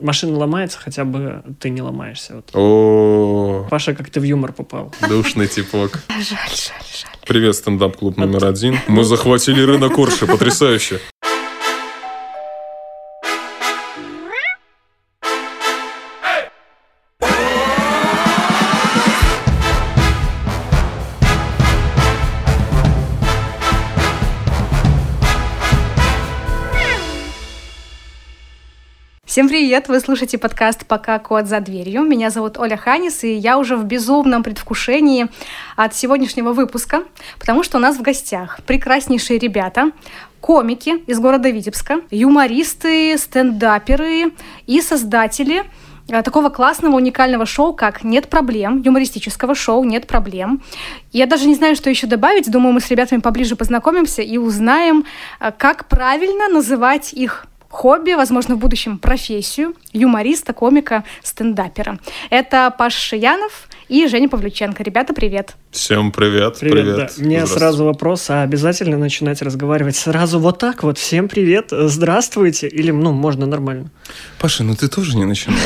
Машина ломается, хотя бы ты не ломаешься. Вот. О, Паша, как ты в юмор попал. душный типок. Жаль, жаль, жаль. Привет, стендап-клуб номер один. Мы захватили рынок Орши, потрясающе. Всем привет! Вы слушаете подкаст «Пока кот за дверью». Меня зовут Оля Ханис, и я уже в безумном предвкушении от сегодняшнего выпуска, потому что у нас в гостях прекраснейшие ребята, комики из города Витебска, юмористы, стендаперы и создатели э, такого классного, уникального шоу, как «Нет проблем», юмористического шоу «Нет проблем». Я даже не знаю, что еще добавить. Думаю, мы с ребятами поближе познакомимся и узнаем, э, как правильно называть их хобби, возможно, в будущем профессию юмориста, комика, стендапера. Это Паша Шиянов и Женя Павлюченко. Ребята, привет. Всем привет. Привет, да. Мне сразу вопрос, а обязательно начинать разговаривать сразу вот так вот? Всем привет, здравствуйте? Или, ну, можно нормально? Паша, ну ты тоже не начинай.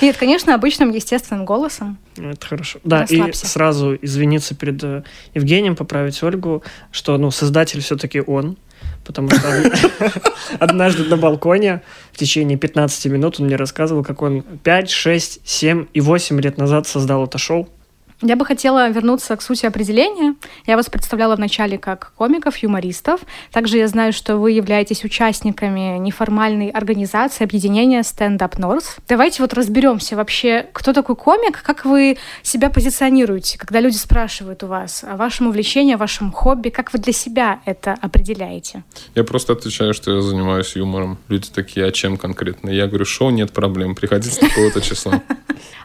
Нет, конечно, обычным естественным голосом. Ну, Это хорошо. Да, и Расслабься. сразу извиниться перед э, Евгением, поправить Ольгу, что, ну, создатель все-таки он, потому что однажды на балконе в течение 15 минут он мне рассказывал, как он 5, 6, 7 и 8 лет назад создал это шоу. Я бы хотела вернуться к сути определения. Я вас представляла вначале как комиков, юмористов. Также я знаю, что вы являетесь участниками неформальной организации объединения Stand Up North. Давайте вот разберемся вообще, кто такой комик, как вы себя позиционируете, когда люди спрашивают у вас о вашем увлечении, о вашем хобби, как вы для себя это определяете? Я просто отвечаю, что я занимаюсь юмором. Люди такие, а чем конкретно? Я говорю, шоу нет проблем, приходите такого-то числа.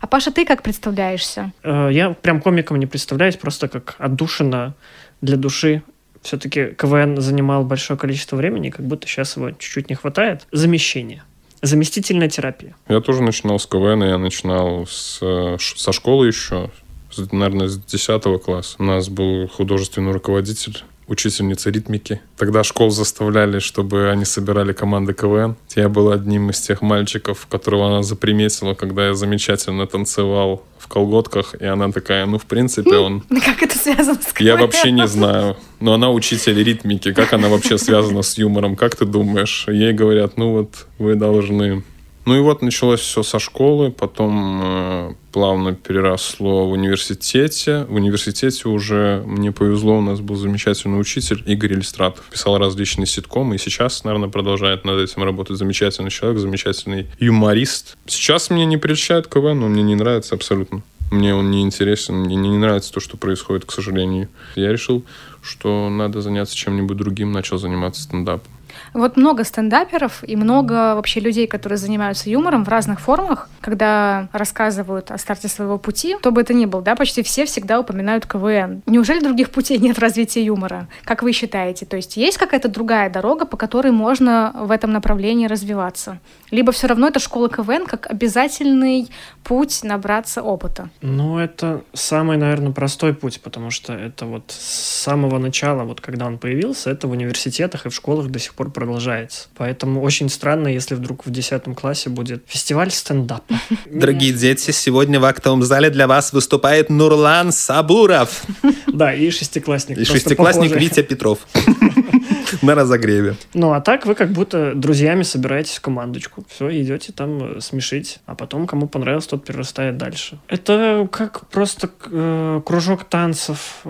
А Паша, ты как представляешься? Э, Я прям комиком не представляюсь, просто как отдушина для души. Все-таки КВН занимал большое количество времени, как будто сейчас его чуть-чуть не хватает. Замещение. Заместительная терапия. Я тоже начинал с КВН, я начинал с, э, со школы еще, с- наверное, с 10 класса. У нас был художественный руководитель, учительница ритмики. Тогда школ заставляли, чтобы они собирали команды КВН. Я был одним из тех мальчиков, которого она заприметила, когда я замечательно танцевал в колготках, и она такая, ну, в принципе, он... Как это связано с Я вообще не знаю. Но она учитель ритмики. Как она вообще связана с юмором? Как ты думаешь? Ей говорят, ну вот, вы должны... Ну и вот началось все со школы, потом э, плавно переросло в университете. В университете уже мне повезло, у нас был замечательный учитель Игорь Иллистратов. Писал различные ситкомы, и сейчас, наверное, продолжает над этим работать замечательный человек, замечательный юморист. Сейчас мне не прельщает КВН, он мне не нравится абсолютно. Мне он не интересен, мне не нравится то, что происходит, к сожалению. Я решил, что надо заняться чем-нибудь другим, начал заниматься стендапом. Вот много стендаперов и много вообще людей, которые занимаются юмором в разных формах, когда рассказывают о старте своего пути, кто бы это ни был, да, почти все всегда упоминают КВН. Неужели других путей нет в развитии юмора? Как вы считаете? То есть есть какая-то другая дорога, по которой можно в этом направлении развиваться? Либо все равно это школа КВН как обязательный путь набраться опыта? Ну, это самый, наверное, простой путь, потому что это вот с самого начала, вот когда он появился, это в университетах и в школах до сих пор продолжается. Поэтому очень странно, если вдруг в 10 классе будет фестиваль стендапа. Дорогие дети, сегодня в актовом зале для вас выступает Нурлан Сабуров Да, и шестиклассник. и шестиклассник. Витя Петров на разогреве. Ну, а так вы как будто друзьями собираетесь в командочку. Все, идете там э, смешить. А потом, кому понравилось, тот перерастает дальше. Это как просто э, кружок танцев.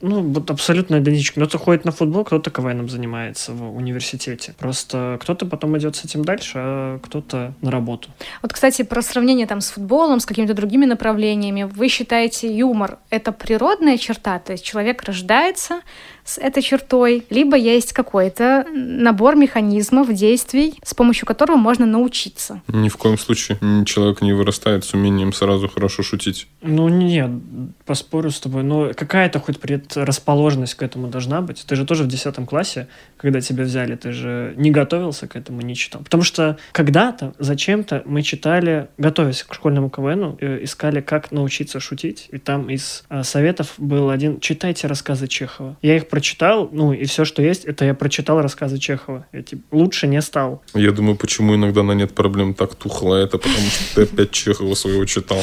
Ну, вот абсолютно идентично. Кто-то ходит на футбол, кто-то КВНом занимается в университете. Просто кто-то потом идет с этим дальше, а кто-то на работу. Вот, кстати, про сравнение там с футболом, с какими-то другими направлениями. Вы считаете юмор — это природная черта? То есть человек рождается с этой чертой, либо есть какой-то набор механизмов, действий, с помощью которого можно научиться? Ни в коем случае человек не вырастает с умением сразу хорошо шутить. Ну, нет, поспорю с тобой. Но какая-то хоть предрасположенность к этому должна быть. Ты же тоже в 10 классе, когда тебя взяли, ты же не готовился к этому, не читал. Потому что когда-то, зачем-то мы читали, готовясь к школьному КВНу, э, искали, как научиться шутить. И там из э, советов был один «Читайте рассказы Чехова». Я их прочитал ну, и все, что есть, это я прочитал рассказы Чехова. Я типа, лучше не стал. Я думаю, почему иногда на нет проблем так тухло это, потому что ты опять Чехова своего читал.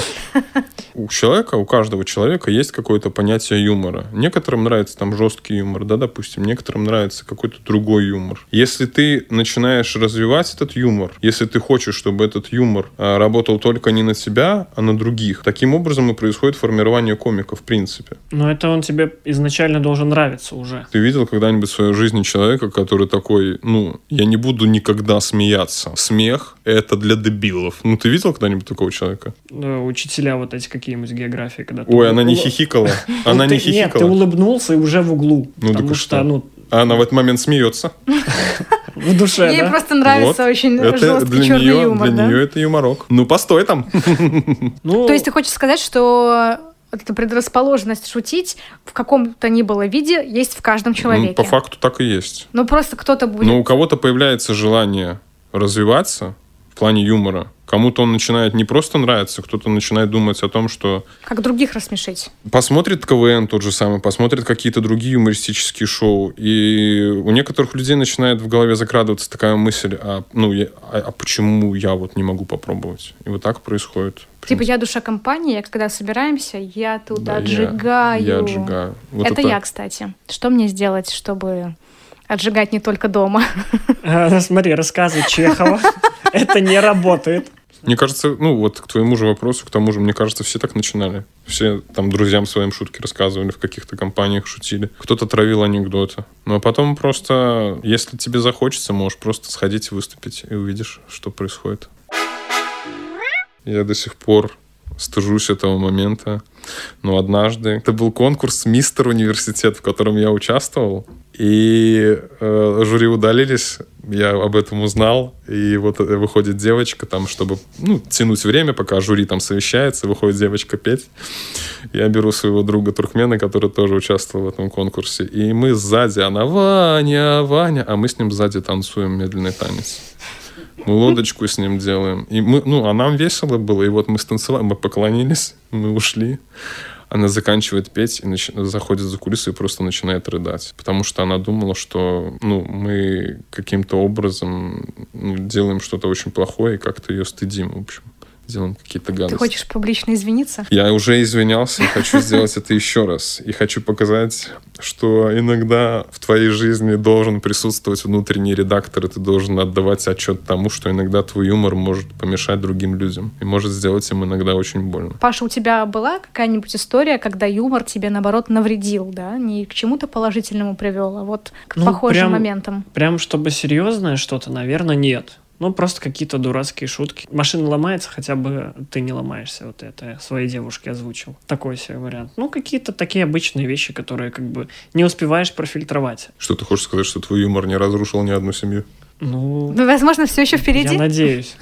У человека, у каждого человека есть какое-то понятие юмора. Некоторым нравится там жесткий юмор, да, допустим, некоторым нравится какой-то другой юмор. Если ты начинаешь развивать этот юмор, если ты хочешь, чтобы этот юмор а, работал только не на себя, а на других, таким образом и происходит формирование комика в принципе. Но это он тебе изначально должен нравиться уже. Ты видел когда-нибудь в своей жизни человека, который такой, ну, я не буду никогда смеяться. Смех — это для дебилов. Ну, ты видел когда-нибудь такого человека? Ну, учителя вот эти какие-нибудь географии, когда ты Ой, она не хихикала. Ну, Она ты- не Нет, хихикала. Улыбнулся и уже в углу. Ну, так потому что, что? ну, А она в этот момент смеется. в душе, Ей да? просто нравится Вот. очень Это жесткий для черный нее, юмор, для да? нее это юморок. Ну, постой там. Ну, То есть ты хочешь сказать, что эта предрасположенность шутить в каком-то ни было виде есть в каждом человеке? Ну, по факту так и есть. Ну, просто кто-то будет... Но у кого-то появляется желание развиваться в плане юмора. Кому-то он начинает не просто нравиться, кто-то начинает думать о том, что Как других рассмешить. посмотрит КВН тот же самый, посмотрит какие-то другие юмористические шоу, и у некоторых людей начинает в голове закрадываться такая мысль, а, ну, я- а, а почему я вот не могу попробовать? И вот так происходит. Типа я душа компании, когда собираемся, я тут Да, я- отжигаю. Я, отжигаю. Вот это, я, кстати. Что мне сделать, чтобы отжигать не только дома? э, смотри, рассказы Чехова. Это не работает. Мне кажется, ну вот к твоему же вопросу, к тому же, мне кажется, все так начинали. Все там друзьям своим шутки рассказывали, в каких-то компаниях шутили. Кто-то травил анекдоты. Ну а потом просто, если тебе захочется, можешь просто сходить и выступить, и увидишь, что происходит. Я до сих пор стыжусь этого момента. Но однажды это был конкурс «Мистер Университет», в котором я участвовал. И э, жюри удалились, я об этом узнал. И вот э, выходит девочка там, чтобы ну, тянуть время, пока жюри там совещается, выходит девочка петь. Я беру своего друга Туркмена, который тоже участвовал в этом конкурсе. И мы сзади, она «Ваня, Ваня», а мы с ним сзади танцуем медленный танец. Мы лодочку с ним делаем. И мы, ну, а нам весело было. И вот мы станцевали, мы поклонились, мы ушли. Она заканчивает петь и нач- заходит за кулисы и просто начинает рыдать. Потому что она думала, что ну, мы каким-то образом ну, делаем что-то очень плохое и как-то ее стыдим, в общем. Делаем какие-то гадости. Ты хочешь публично извиниться? Я уже извинялся и хочу сделать это еще раз. И хочу показать, что иногда в твоей жизни должен присутствовать внутренний редактор, и ты должен отдавать отчет тому, что иногда твой юмор может помешать другим людям и может сделать им иногда очень больно. Паша, у тебя была какая-нибудь история, когда юмор тебе, наоборот, навредил, да? Не к чему-то положительному привел, а вот к Ну, похожим прям- моментам. Прям чтобы серьезное что-то, наверное, нет. Ну, просто какие-то дурацкие шутки. Машина ломается, хотя бы ты не ломаешься. Вот это я своей девушке озвучил. Такой себе вариант. Ну, какие-то такие обычные вещи, которые как бы не успеваешь профильтровать. Что ты хочешь сказать, что твой юмор не разрушил ни одну семью? Ну, Ну, возможно, все еще впереди. я надеюсь.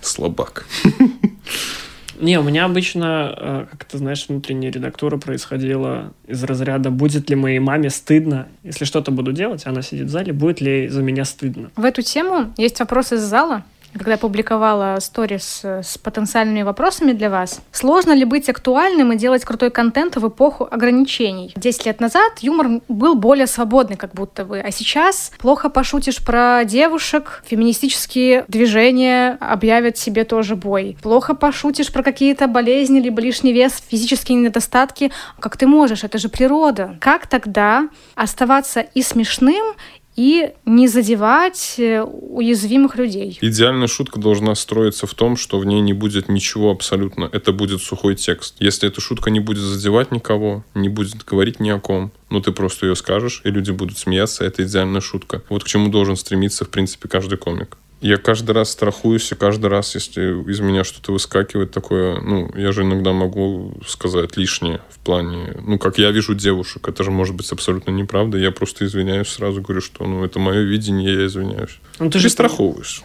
Слабак. Не, у меня обычно, э, как ты знаешь, внутренняя редактура происходила из разряда «Будет ли моей маме стыдно, если что-то буду делать, она сидит в зале, будет ли за меня стыдно?» В эту тему есть вопрос из зала. Когда публиковала сторис э, с потенциальными вопросами для вас. Сложно ли быть актуальным и делать крутой контент в эпоху ограничений? Десять лет назад юмор был более свободный, как будто бы. А сейчас плохо пошутишь про девушек, феминистические движения объявят себе тоже бой. Плохо пошутишь про какие-то болезни, либо лишний вес, физические недостатки. Как ты можешь? Это же природа. Как тогда оставаться и смешным, и не задевать э, уязвимых людей. Идеальная шутка должна строиться в том, что в ней не будет ничего абсолютно. Это будет сухой текст. Если эта шутка не будет задевать никого, не будет говорить ни о ком, ну ты просто ее скажешь, и люди будут смеяться, это идеальная шутка. Вот к чему должен стремиться, в принципе, каждый комик. Я каждый раз страхуюсь, и каждый раз, если из меня что-то выскакивает такое, ну, я же иногда могу сказать лишнее в плане, ну, как я вижу девушек, это же может быть абсолютно неправда, я просто извиняюсь, сразу говорю, что, ну, это мое видение, я извиняюсь. Ну, Ты же страховываешь.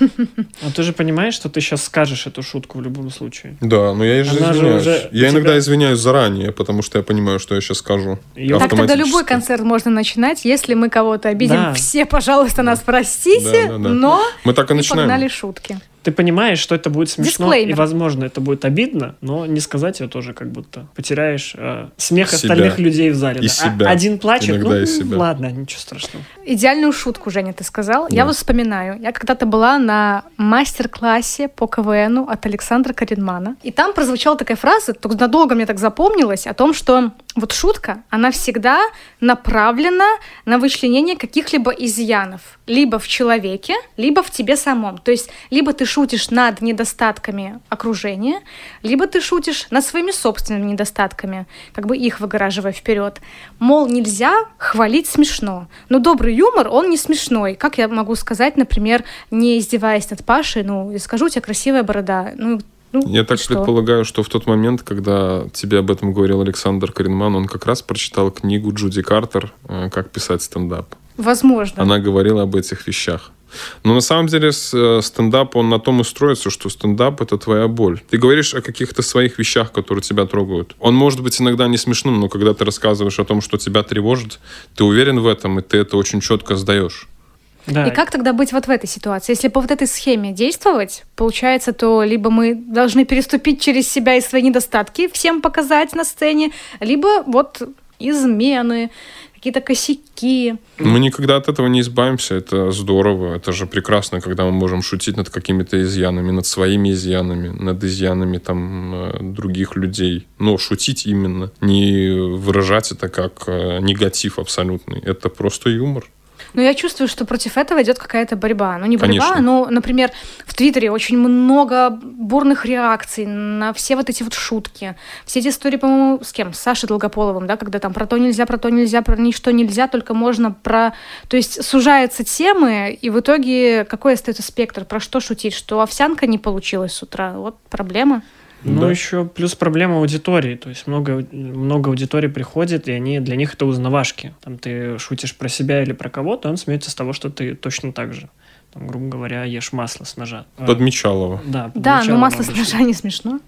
а ты же понимаешь, что ты сейчас скажешь эту шутку в любом случае. Да, но я же Она же извиняюсь. уже я иногда тебя- извиняюсь заранее, потому что я понимаю, что я сейчас скажу. Так тогда любой концерт можно начинать, если мы кого-то обидим. Да. Все, пожалуйста, нас простите, Да, да, да. но Мы так и начинаем. погнали шутки. Ты понимаешь, что это будет смешно, Дисклеймер. и, возможно, это будет обидно, но не сказать ее тоже как будто потеряешь э, смех Себя. остальных людей в зале. И да. А- себя. Один плачет, Иногда ну, и себя. ладно, ничего страшного. Идеальную шутку, Женя, ты сказал. Я Да. вот вспоминаю. Я когда-то была на мастер-классе по КВНу от Александра Каринмана. И там прозвучала такая фраза, только надолго мне так запомнилась, о том, что вот шутка, она всегда направлена на вычленение каких-либо изъянов. Либо в человеке, либо в тебе самом. То есть, либо ты шутишь над недостатками окружения, либо ты шутишь над своими собственными недостатками, как бы их выгораживая вперед. Мол, нельзя хвалить смешно. Но добрый юмор, он не смешной. Как я могу сказать, например, не издеваясь над Пашей, ну, я скажу, у тебя красивая борода. Ну, ну, Я и так что? предполагаю, что в тот момент, когда тебе об этом говорил Александр Каринман, он как раз прочитал книгу Джуди Картер э, «Как писать стендап». Возможно. Она говорила об этих вещах. Но на самом деле э, стендап, он на том и строится, что стендап — это твоя боль. Ты говоришь о каких-то своих вещах, которые тебя трогают. Он может быть иногда не смешным, но когда ты рассказываешь о том, что тебя тревожит, ты уверен в этом, и ты это очень четко сдаешь. Да. И как тогда быть вот в этой ситуации? Если по вот этой схеме действовать, получается, то либо мы должны переступить через себя и свои недостатки всем показать на сцене, либо вот измены, какие-то косяки. Мы никогда от этого не избавимся, это здорово, это же прекрасно, когда мы можем шутить над какими-то изъянами, над своими изъянами, над изъянами там э, других людей. Но шутить именно, не выражать это как э, негатив абсолютный, это просто юмор. Но я чувствую, что против этого идет какая-то борьба. Ну, не борьба, Конечно. но, например, в Твиттере очень много бурных реакций на все вот эти вот шутки. Все эти истории, по-моему, с кем? С Сашей Долгополовым, да, когда там про то нельзя, про то нельзя, про ничто нельзя, только можно про... То есть сужаются темы, и в итоге какой остается спектр? Про что шутить? Что овсянка не получилась с утра? Вот проблема. Ну, Да. еще плюс проблема аудитории. То есть много, много аудитории приходит, и они для них это узнавашки. Там ты шутишь про себя или про кого-то, он смеется с того, что ты точно так же. Там, грубо говоря, ешь масло с ножа. Подмечалова. Да, Да, подмечала но масло с ножа не смешно.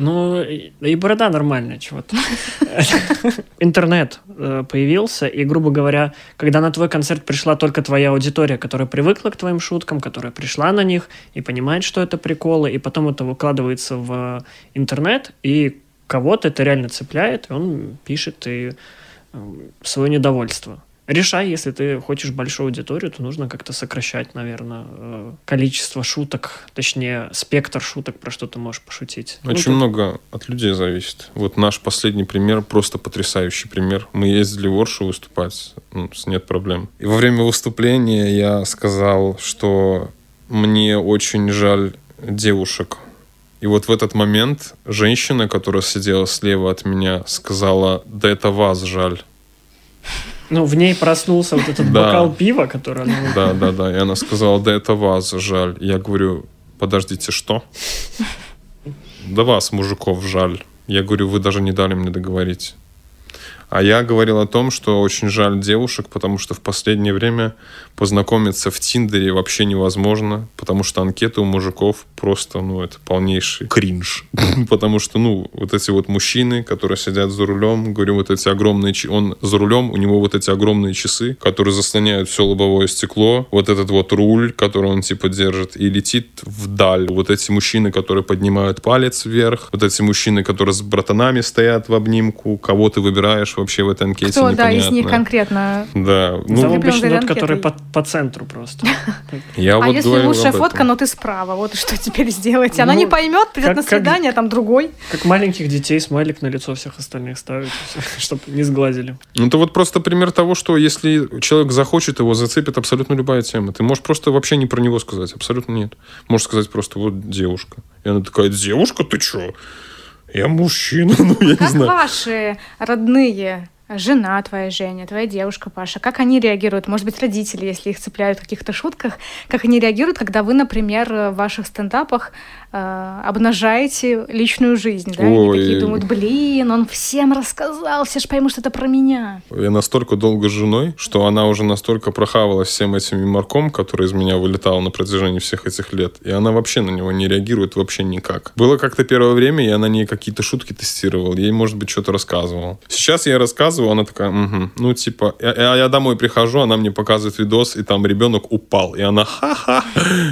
Ну, и, борода нормальная, чего-то. Интернет э, появился, и, грубо говоря, когда на твой концерт пришла только твоя аудитория, которая привыкла к твоим шуткам, которая пришла на них и понимает, что это приколы, и потом это выкладывается в интернет, и кого-то это реально цепляет, и он пишет и свое недовольство. Решай, если ты хочешь большую аудиторию, то нужно как-то сокращать, наверное, э, количество шуток, точнее, спектр шуток, про что ты можешь пошутить. Ну, Очень тут- много от людей зависит. Вот наш последний пример, просто потрясающий пример. Мы ездили в Оршу выступать, ну, нет проблем. И во время выступления я сказал, что мне очень жаль девушек. И вот в этот момент женщина, которая сидела слева от меня, сказала, да это вас жаль. Ну, в ней проснулся вот этот Да. бокал пива, который она... Да, да, да. И она сказала, да это вас жаль. Я говорю, подождите, что? Да вас, мужиков, жаль. Я говорю, вы даже не дали мне договорить. А я говорил о том, что очень жаль девушек, потому что в последнее время познакомиться в Тиндере вообще невозможно, потому что анкеты у мужиков просто, ну, это полнейший кринж. Потому что, ну, вот эти вот мужчины, которые сидят за рулем, говорю, вот эти огромные... Он за рулем, у него вот эти огромные часы, которые заслоняют все лобовое стекло, вот этот вот руль, который он, типа, держит, и летит вдаль. Вот эти мужчины, которые поднимают палец вверх, вот эти мужчины, которые с братанами стоят в обнимку, кого ты выбираешь вообще в этой анкете, Кто, да, из них непонятно. конкретно? Да, Там ну, Закреплен обычно тот, который по, по центру просто. я а вот если лучшая фотка, но ты справа, вот что теперь сделать? Она Ну, не поймет, придет как- на свидание, а там другой. Как маленьких детей смайлик на лицо всех остальных ставить, чтобы не сглазили. Ну, это вот просто пример того, что если человек захочет, его зацепит абсолютно любая тема. Ты можешь просто вообще не про него сказать. Абсолютно нет. Можешь сказать просто вот девушка. И она такая, девушка, ты чё? Я мужчина, ну, я не Как знаю. ваши родные, жена твоя Женя, твоя девушка Паша, как они реагируют? Может быть, родители, если их цепляют в каких-то шутках, как они реагируют, когда вы, например, в ваших стендапах э, обнажаете личную жизнь, да? Ой. Они такие думают, блин, он всем рассказал, все же поймут, что это про меня. Я настолько долго с женой, что она уже настолько прохавалась всем этим юморком, который из меня вылетал на протяжении всех этих лет, и она вообще на него не реагирует вообще никак. Было как-то первое время, я на ней какие-то шутки тестировал, ей, может быть, что-то рассказывал. Сейчас я рассказываю, она такая, угу. ну, типа, я, я домой прихожу, она мне показывает видос, и там ребенок упал, и она ха-ха.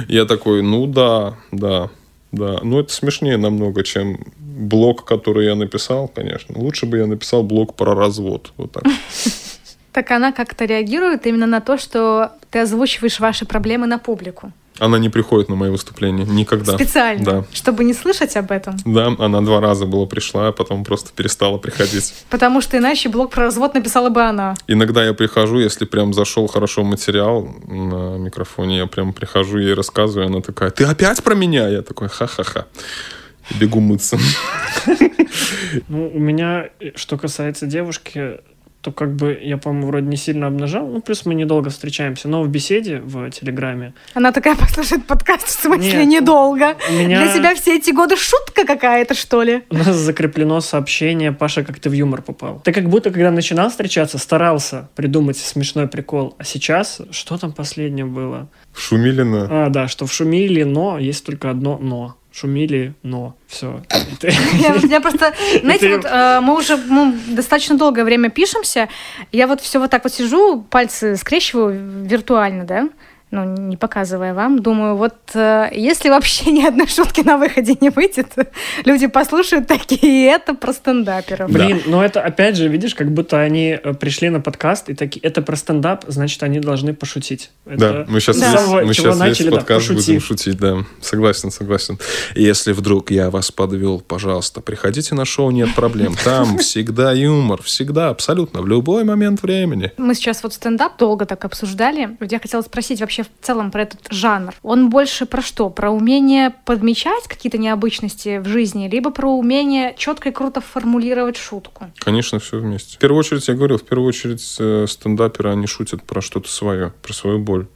Я такой, ну да, да. Да, ну это смешнее намного, чем блог, который я написал, конечно. Лучше бы я написал блог про развод. Вот так. Так она как-то реагирует именно на то, что ты озвучиваешь ваши проблемы на публику. Она не приходит на мои выступления никогда. Специально? Да. Чтобы не слышать об этом? Да, она два раза была пришла, а потом просто перестала приходить. Потому что иначе блог про развод написала бы она. Иногда я прихожу, если прям зашел хорошо материал на микрофоне, я прям прихожу, ей рассказываю, она такая, ты опять про меня? Я такой, ха-ха-ха. Бегу мыться. Ну, у меня, что касается девушки, то как бы я, по-моему, вроде не сильно обнажал. Ну, плюс мы недолго встречаемся. Но в беседе в Телеграме... Она такая послушает подкаст, в смысле, Нет, недолго. Меня... Для тебя все эти годы шутка какая-то, что ли? У нас закреплено сообщение «Паша, как ты в юмор попал». Ты как будто, когда начинал встречаться, старался придумать смешной прикол. А сейчас, что там последнее было? В Шумилино. А, да, что в Шумиле, но есть только одно «но» шумели, но все. Я просто, знаете, вот э, мы уже достаточно долгое время пишемся, я вот все вот так вот сижу, пальцы скрещиваю виртуально, да, ну, не показывая вам, думаю, вот э, если вообще ни одной шутки на выходе не выйдет, люди послушают такие, это про стендаперов. Блин, да. ну это опять же, видишь, как будто они э, пришли на подкаст и такие, это про стендап, значит, они должны пошутить. Это да, мы сейчас, да. Весь, мы сейчас начали, весь подкаст да, будем шутить, да. Согласен, согласен. Если вдруг я вас подвел, пожалуйста, приходите на шоу, нет проблем. Там всегда юмор, всегда, абсолютно, в любой момент времени. Мы сейчас вот стендап долго так обсуждали. Я хотела спросить вообще, вообще в целом про этот жанр? Он больше про что? Про умение подмечать какие-то необычности в жизни, либо про умение четко и круто формулировать шутку? Конечно, все вместе. В первую очередь, я говорил, в первую очередь э, стендаперы, они шутят про что-то свое, про свою боль.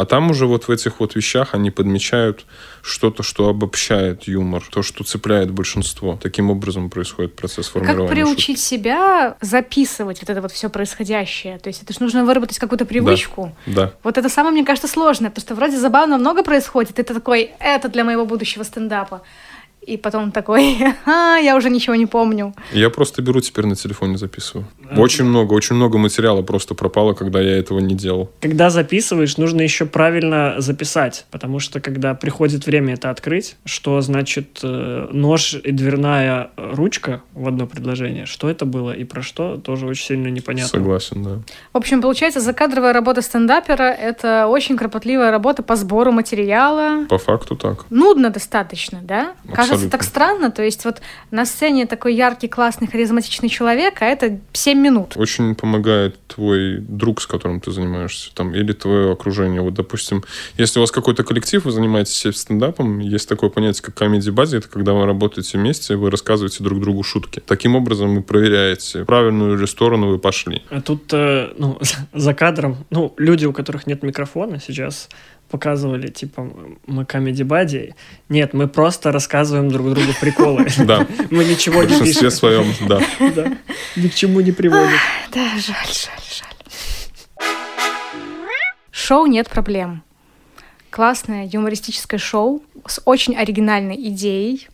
А там уже вот в этих вот вещах они подмечают что-то, что обобщает юмор, то, что цепляет большинство. Таким образом происходит процесс формирования. Как приучить шутки. себя записывать вот это вот все происходящее? То есть это же нужно выработать какую-то привычку. Да, да. Вот это самое, мне кажется, сложное, потому что вроде забавно много происходит, и ты такой, это для моего будущего стендапа и потом такой, а, я уже ничего не помню. Я просто беру теперь на телефоне записываю. Очень много, очень много материала просто пропало, когда я этого не делал. Когда записываешь, нужно еще правильно записать, потому что когда приходит время это открыть, что значит э, нож и дверная ручка в одно предложение, что это было и про что, тоже очень сильно непонятно. Согласен, да. В общем, получается, закадровая работа стендапера — это очень кропотливая работа по сбору материала. По факту так. Нудно достаточно, да? Абсолютно кажется так странно. То есть вот на сцене такой яркий, классный, харизматичный человек, а это 7 минут. Очень помогает твой друг, с которым ты занимаешься, там, или твое окружение. Вот, допустим, если у вас какой-то коллектив, вы занимаетесь стендапом, есть такое понятие, как базе это когда вы работаете вместе, вы рассказываете друг другу шутки. Таким образом вы проверяете, правильную ли сторону вы пошли. А тут, э, ну, за кадром, ну, люди, у которых нет микрофона сейчас, показывали, типа, мы комедий бади. Нет, мы просто рассказываем друг другу приколы. Да. Мы ничего не пишем. В своем, да. Ни к чему не приводит. Да, жаль, жаль, жаль. Шоу «Нет проблем». Классное юмористическое шоу с очень оригинальной идеей.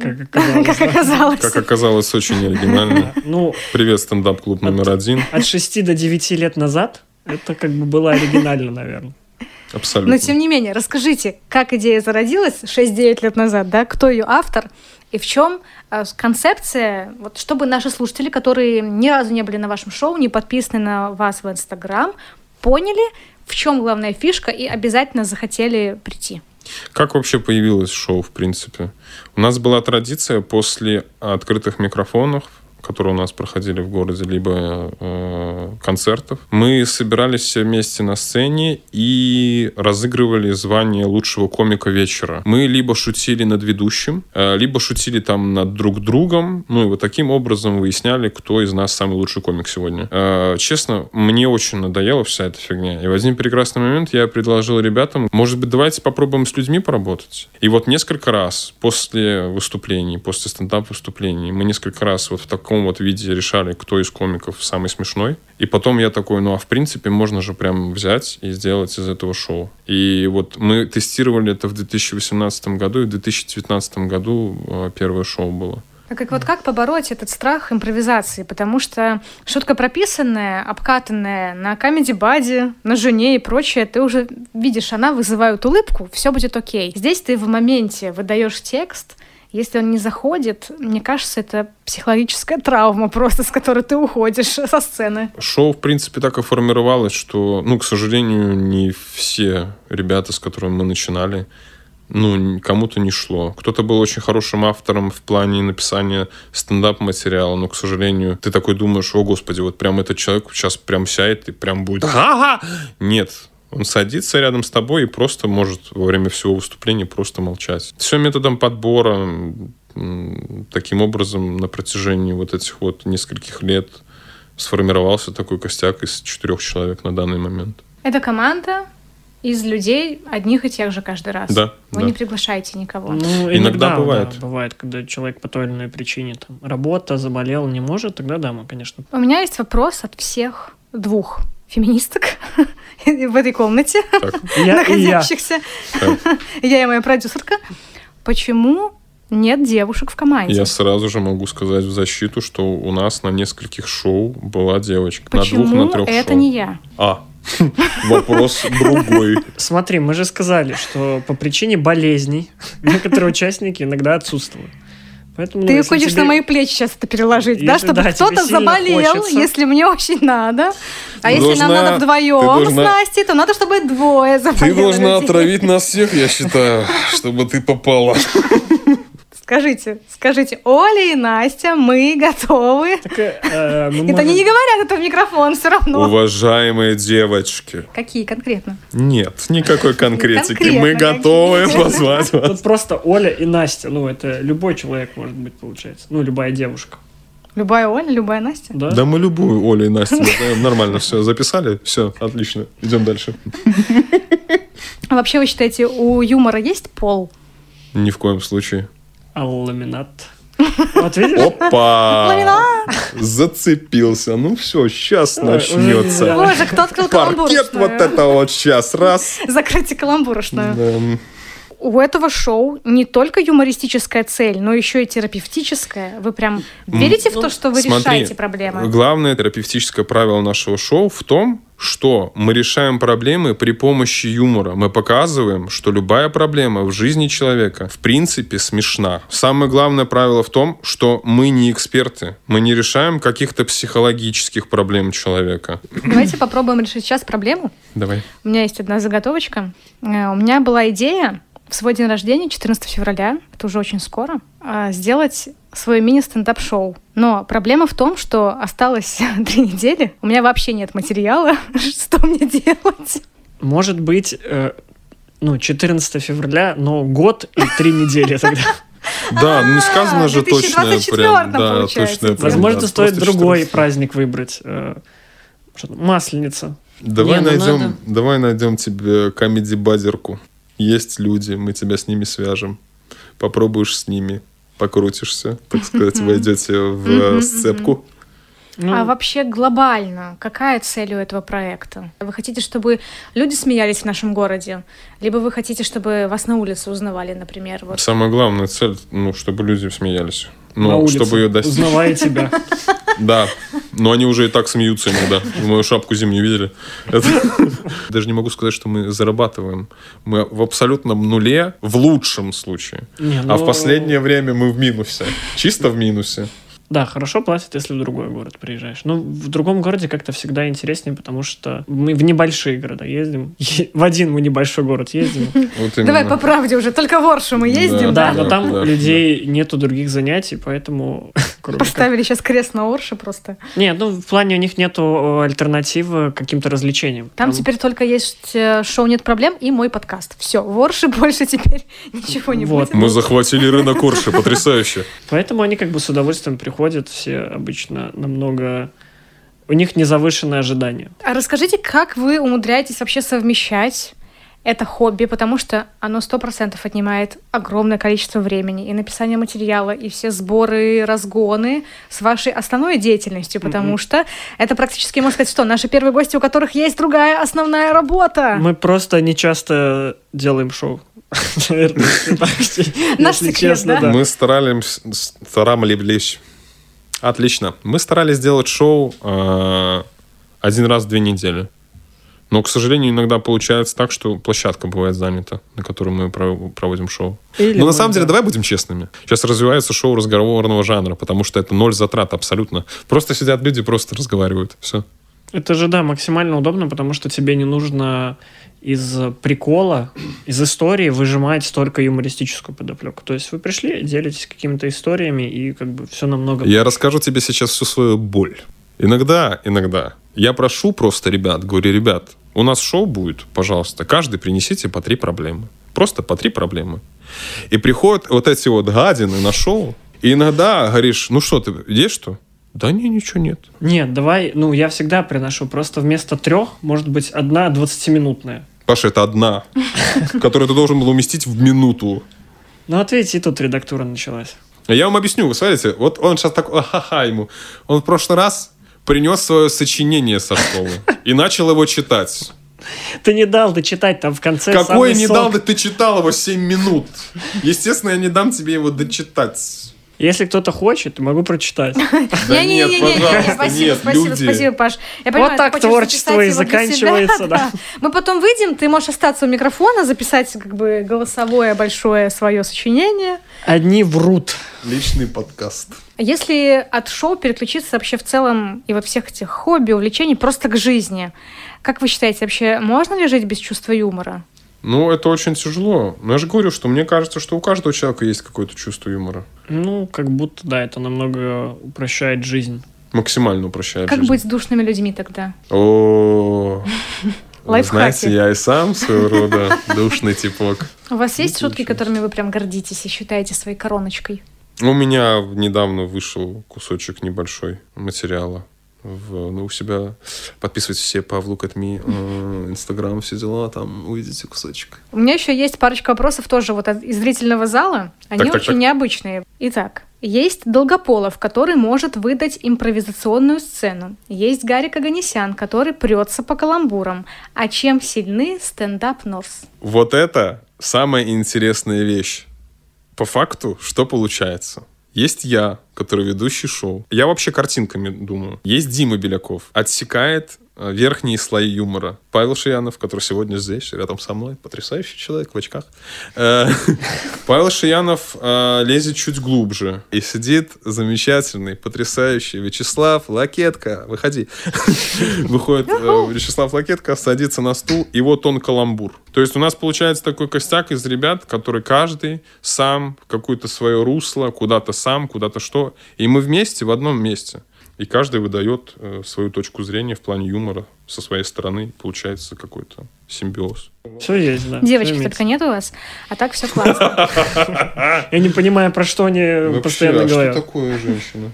Как оказалось. Как оказалось. Как оказалось, очень оригинально. Ну, Привет, стендап-клуб номер один. От 6 до 9 лет назад это как бы было оригинально, наверное. Абсолютно. Но тем не менее, расскажите, как идея зародилась 6-9 лет назад, да, кто ее автор и в чем э, концепция, вот чтобы наши слушатели, которые ни разу не были на вашем шоу, не подписаны на вас в Инстаграм, поняли, в чем главная фишка и обязательно захотели прийти. Как вообще появилось шоу, в принципе? У нас была традиция после открытых микрофонов которые у нас проходили в городе, либо э, концертов. Мы собирались все вместе на сцене и разыгрывали звание лучшего комика вечера. Мы либо шутили над ведущим, э, либо шутили там над друг другом. Ну и вот таким образом выясняли, кто из нас самый лучший комик сегодня. Э, честно, мне очень надоела вся эта фигня. И в один прекрасный момент я предложил ребятам, может быть, давайте попробуем с людьми поработать. И вот несколько раз после выступлений, после стендап-выступлений, мы несколько раз вот в таком вот виде решали, кто из комиков самый смешной. И потом я такой, ну а в принципе можно же прям взять и сделать из этого шоу. И вот мы тестировали это в 2018 году, и в 2019 году э, первое шоу было. А как вот как побороть этот страх импровизации? Потому что шутка прописанная, обкатанная на камеди баде, на жене и прочее, ты уже видишь, она вызывает улыбку, все будет окей. Здесь ты в моменте выдаешь текст, если он не заходит, мне кажется, это психологическая травма просто, с которой ты уходишь со сцены. Шоу, в принципе, так и формировалось, что, ну, к сожалению, не все ребята, с которыми мы начинали, ну, кому-то не шло. Кто-то был очень хорошим автором в плане написания стендап-материала, но, к сожалению, ты такой думаешь, о, господи, вот прям этот человек сейчас прям сядет и прям будет ага Нет, он садится рядом с тобой и просто может во время всего выступления просто молчать. Все методом подбора. Таким образом, на протяжении вот этих вот нескольких лет сформировался такой костяк из четырех человек на данный момент. Это команда, из людей одних и тех же каждый раз. Да. Вы да. не приглашаете никого. Ну, Иногда иногда бывает. Да, бывает, когда человек по той или иной причине там работа, заболел, не может, тогда да, мы, конечно. У меня есть вопрос от всех двух феминисток в этой комнате, находящихся. Я и моя продюсерка. Почему нет девушек в команде? Я сразу же могу сказать в защиту, что у нас на нескольких шоу была девочка. на двух, Почему на трех это шоу. не я? А, вопрос другой. Смотри, мы же сказали, что по причине болезней некоторые участники иногда отсутствуют. Поэтому, Ты хочешь тебе- на мои плечи сейчас это переложить, да? Если, Чтобы да, кто-то заболел, хочется. если мне очень надо. А Ты если нам должна- надо ты вдвоем должна- с Настей, то надо, чтобы двое заболели. Ты должна людей. отравить нас всех, я считаю, чтобы ты попала. Скажите, скажите, Оля и Настя, мы готовы. Так, э, э, мы Это они не говорят это в микрофон все равно. Уважаемые девочки, Какие конкретно? нет никакой конкретики. Конкретно Мы готовы позвать вас. Тут просто Оля и Настя. Ну, это любой человек может быть, получается. Ну, любая девушка. Любая Оля, любая Настя. Да? Да мы любую Олю и Настю назовем. Нормально, все, записали? Все, отлично. Идем дальше. А вообще, вы считаете, у юмора есть пол? Ни в коем случае. А ламинат? Вот видишь? Опа! Ламинат! Зацепился. Ну все, сейчас начнется. Боже, кто открыл Паркет каламбурочную? вот это вот сейчас. Раз. Закройте каламбурочную. У этого шоу не только юмористическая цель, но еще и терапевтическая. Вы прям верите в то, что вы Смотри, решаете проблемы? Главное терапевтическое правило нашего шоу в том, что мы решаем проблемы при помощи юмора. Мы показываем, что любая проблема в жизни человека в принципе смешна. Самое главное правило в том, что мы не эксперты. Мы не решаем каких-то психологических проблем человека. Давайте попробуем решить сейчас проблему. Давай. У меня есть одна заготовочка. Э, У меня была идея в свой день рождения, 14 февраля, это уже очень скоро, э, сделать свое мини-стендап-шоу. Но проблема в том, что осталось три недели, у меня вообще нет материала, что мне делать? Может быть, э, ну, 14 февраля, но год и три недели тогда. Да, не сказано же точное 2024 прям. Да, прям, Возможно, стоит другой 14. праздник выбрать. э, Масленица. Давай ну найдем, давай найдем тебе комеди-бадерку. Есть люди, мы тебя с ними свяжем. Попробуешь с ними, покрутишься, так сказать, войдете в э, сцепку. Ну, А вообще глобально, какая цель у этого проекта? Вы хотите, чтобы люди смеялись в нашем городе? Либо вы хотите, чтобы вас на улице узнавали, например? Вот. Самая главная цель, ну, чтобы люди смеялись. На Ну, улице, чтобы ее достичь. узнавая тебя. Да, но они уже и так смеются иногда. Мою шапку зимнюю видели? Это- Даже не могу сказать, что мы зарабатываем. Мы в абсолютном нуле в лучшем случае. Не, А в ну, последнее время мы в минусе. Чисто в минусе. Да, хорошо платят, если в другой город приезжаешь. Но в другом городе как-то всегда интереснее, потому что мы в небольшие города ездим. В один мы небольшой город ездим. Давай по правде уже, только в Оршу мы ездим, Да, да? но там людей нету других занятий, поэтому Поставили сейчас крест на Орше просто. Нет, ну, в плане у них нету альтернативы к каким-то развлечениям. Там теперь только есть э, шоу «Нет проблем» и мой подкаст. Все, в Орше больше теперь ничего не Вот. будет. Мы захватили рынок Орши, потрясающе. Поэтому они как бы с удовольствием приходят, все обычно намного... У них незавышенные ожидания. А расскажите, как вы умудряетесь вообще совмещать это хобби, потому что оно сто процентов отнимает огромное количество времени и написание материала, и все сборы, разгоны с вашей основной деятельностью, потому Мгм. что это практически, можно сказать, что наши первые гости, у которых есть другая основная работа. Мы просто не часто делаем шоу. Наверное, Наш секрет, честно, да? Мы старались... Старались... Отлично. Мы старались сделать шоу э, один раз в две недели. Но, к сожалению, иногда получается так, что площадка бывает занята, на которой мы пров- проводим шоу. Или Но на самом деле, да. давай будем честными. Сейчас развивается шоу разговорного жанра, потому что это ноль затрат абсолютно. Просто сидят люди, просто разговаривают. Все. Это же, да, максимально удобно, потому что тебе не нужно из прикола, из истории выжимать только юмористическую подоплеку. То есть вы пришли, делитесь какими-то историями, и как бы все намного... Я расскажу тебе сейчас всю свою боль. Иногда, иногда я прошу просто ребят, говорю, ребят, у нас шоу будет, пожалуйста, каждый принесите по три проблемы. Просто по три проблемы. И приходят вот эти вот гадины на шоу, и иногда говоришь, ну что, ты есть что? Да не, ничего нет. Нет, давай, ну, я всегда приношу, просто вместо трех, может быть, одна 20-минутная. Паша, это одна, которую ты должен был уместить в минуту. Ну, вот видите, и тут редактура началась. Я вам объясню, вы смотрите, вот он сейчас так, ха-ха ему. Он в прошлый раз принес свое сочинение со школы и начал его читать. Ты не дал дочитать там в конце Какой самый не сок. дал, да ты читал его 7 минут. Естественно, я не дам тебе его дочитать. Если кто-то хочет, могу прочитать. Да нет, пожалуйста, спасибо, спасибо, Паш. Вот так творчество и заканчивается, да. Мы потом выйдем, ты можешь остаться у микрофона, записать как бы голосовое большое свое сочинение. Одни врут. Личный подкаст. Если от шоу переключиться вообще в целом и вот всех этих хобби, увлечений просто к жизни, как вы считаете, вообще можно ли жить без чувства юмора? Ну, это очень тяжело. Но я же говорю, что мне кажется, что у каждого человека есть какое-то чувство юмора. Ну, как будто, да, это намного упрощает жизнь. Максимально упрощает Как жизнь. быть с душными людьми тогда? О, знаете, я и сам своего рода душный типок. У вас есть шутки, которыми вы прям гордитесь и считаете своей короночкой? У меня недавно вышел кусочек небольшой материала. В, ну, у себя подписывайтесь все at Me, э, Инстаграм, все дела, там увидите кусочек. У меня еще есть парочка вопросов тоже вот от- из зрительного зала. Они Так, так, очень так. необычные. Итак, есть Долгополов, который может выдать импровизационную сцену. Есть Гарик Аганесян, который прется по каламбурам. А чем сильны стендап Норс? Вот это самая интересная вещь. По факту, что получается? Есть я, который ведущий шоу. Я вообще картинками думаю. Есть Дима Беляков. Отсекает верхние слои юмора. Павел Шиянов, который сегодня здесь, рядом со мной. Потрясающий человек в очках. Э, Павел Шиянов э, лезет чуть глубже. И сидит замечательный, потрясающий Вячеслав Лакетка. Выходи. Выходит э, Вячеслав Лакетка, садится на стул, и вот он каламбур. То есть у нас получается такой костяк из ребят, который каждый сам какое-то свое русло, куда-то сам, куда-то что. И мы вместе в одном месте. И каждый выдает э, свою точку зрения в плане юмора со своей стороны. Получается какой-то симбиоз. Все есть, да. Девочки только нет у вас, а так все классно. Я не понимаю, про что они постоянно а говорят. что такое женщина?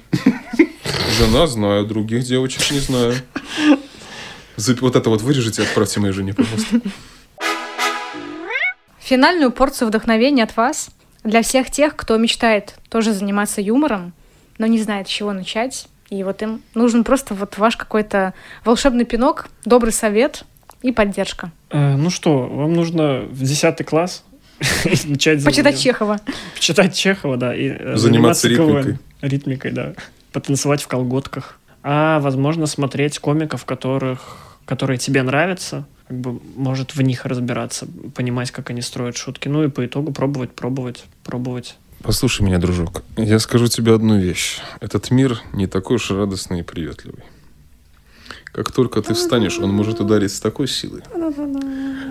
Жена знаю, других девочек не знаю. Вот это вот вырежите и отправьте моей жене, пожалуйста. Финальную порцию вдохновения от вас для всех тех, кто мечтает тоже заниматься юмором, но не знает, с чего начать. И вот им нужен просто вот ваш какой-то волшебный пинок, добрый совет и поддержка. Э, Ну что, вам нужно в 10 класс начать Почитать заниматься- Чехова. Почитать Чехова, да, и э, Заниматься КВН. ритмикой. Ритмикой, да. Потанцевать в колготках. А, возможно, смотреть комиков, которых, которые тебе нравятся, как бы, может, в них разбираться, понимать, как они строят шутки. Ну и по итогу пробовать, пробовать, пробовать. Послушай меня, дружок. Я скажу тебе одну вещь. Этот мир не такой уж радостный и приветливый. Как только ты встанешь, он может ударить с такой силой.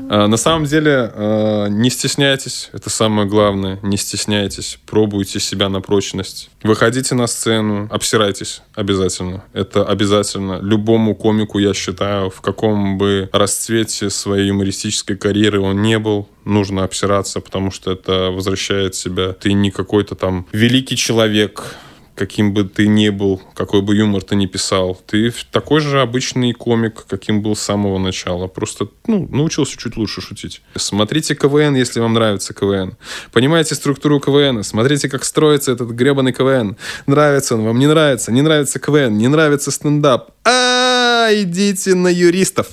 А, на самом деле, а, не стесняйтесь, это самое главное, не стесняйтесь, пробуйте себя на прочность. Выходите на сцену, обсирайтесь обязательно. Это обязательно. Любому комику, я считаю, в каком бы расцвете своей юмористической карьеры он не был, нужно обсираться, потому что это возвращает себя. Ты не какой-то там великий человек, каким бы ты ни был, какой бы юмор ты ни писал, ты такой же обычный комик, каким был с самого начала. Просто ну, научился чуть лучше шутить. Смотрите КВН, если вам нравится КВН. Понимаете структуру КВН. Смотрите, как строится этот гребаный КВН. Нравится он вам, не нравится, не нравится КВН, не нравится стендап. А, идите на юристов.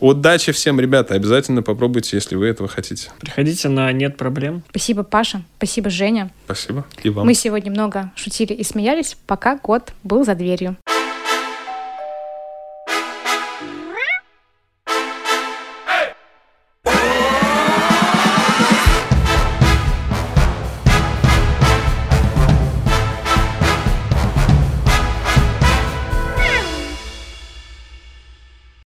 Удачи всем, ребята. Обязательно попробуйте, если вы этого хотите. Приходите на «Нет проблем». Спасибо, Паша. Спасибо, Женя. Спасибо. И вам. Мы сегодня много шутили и смеялись, пока год был за дверью.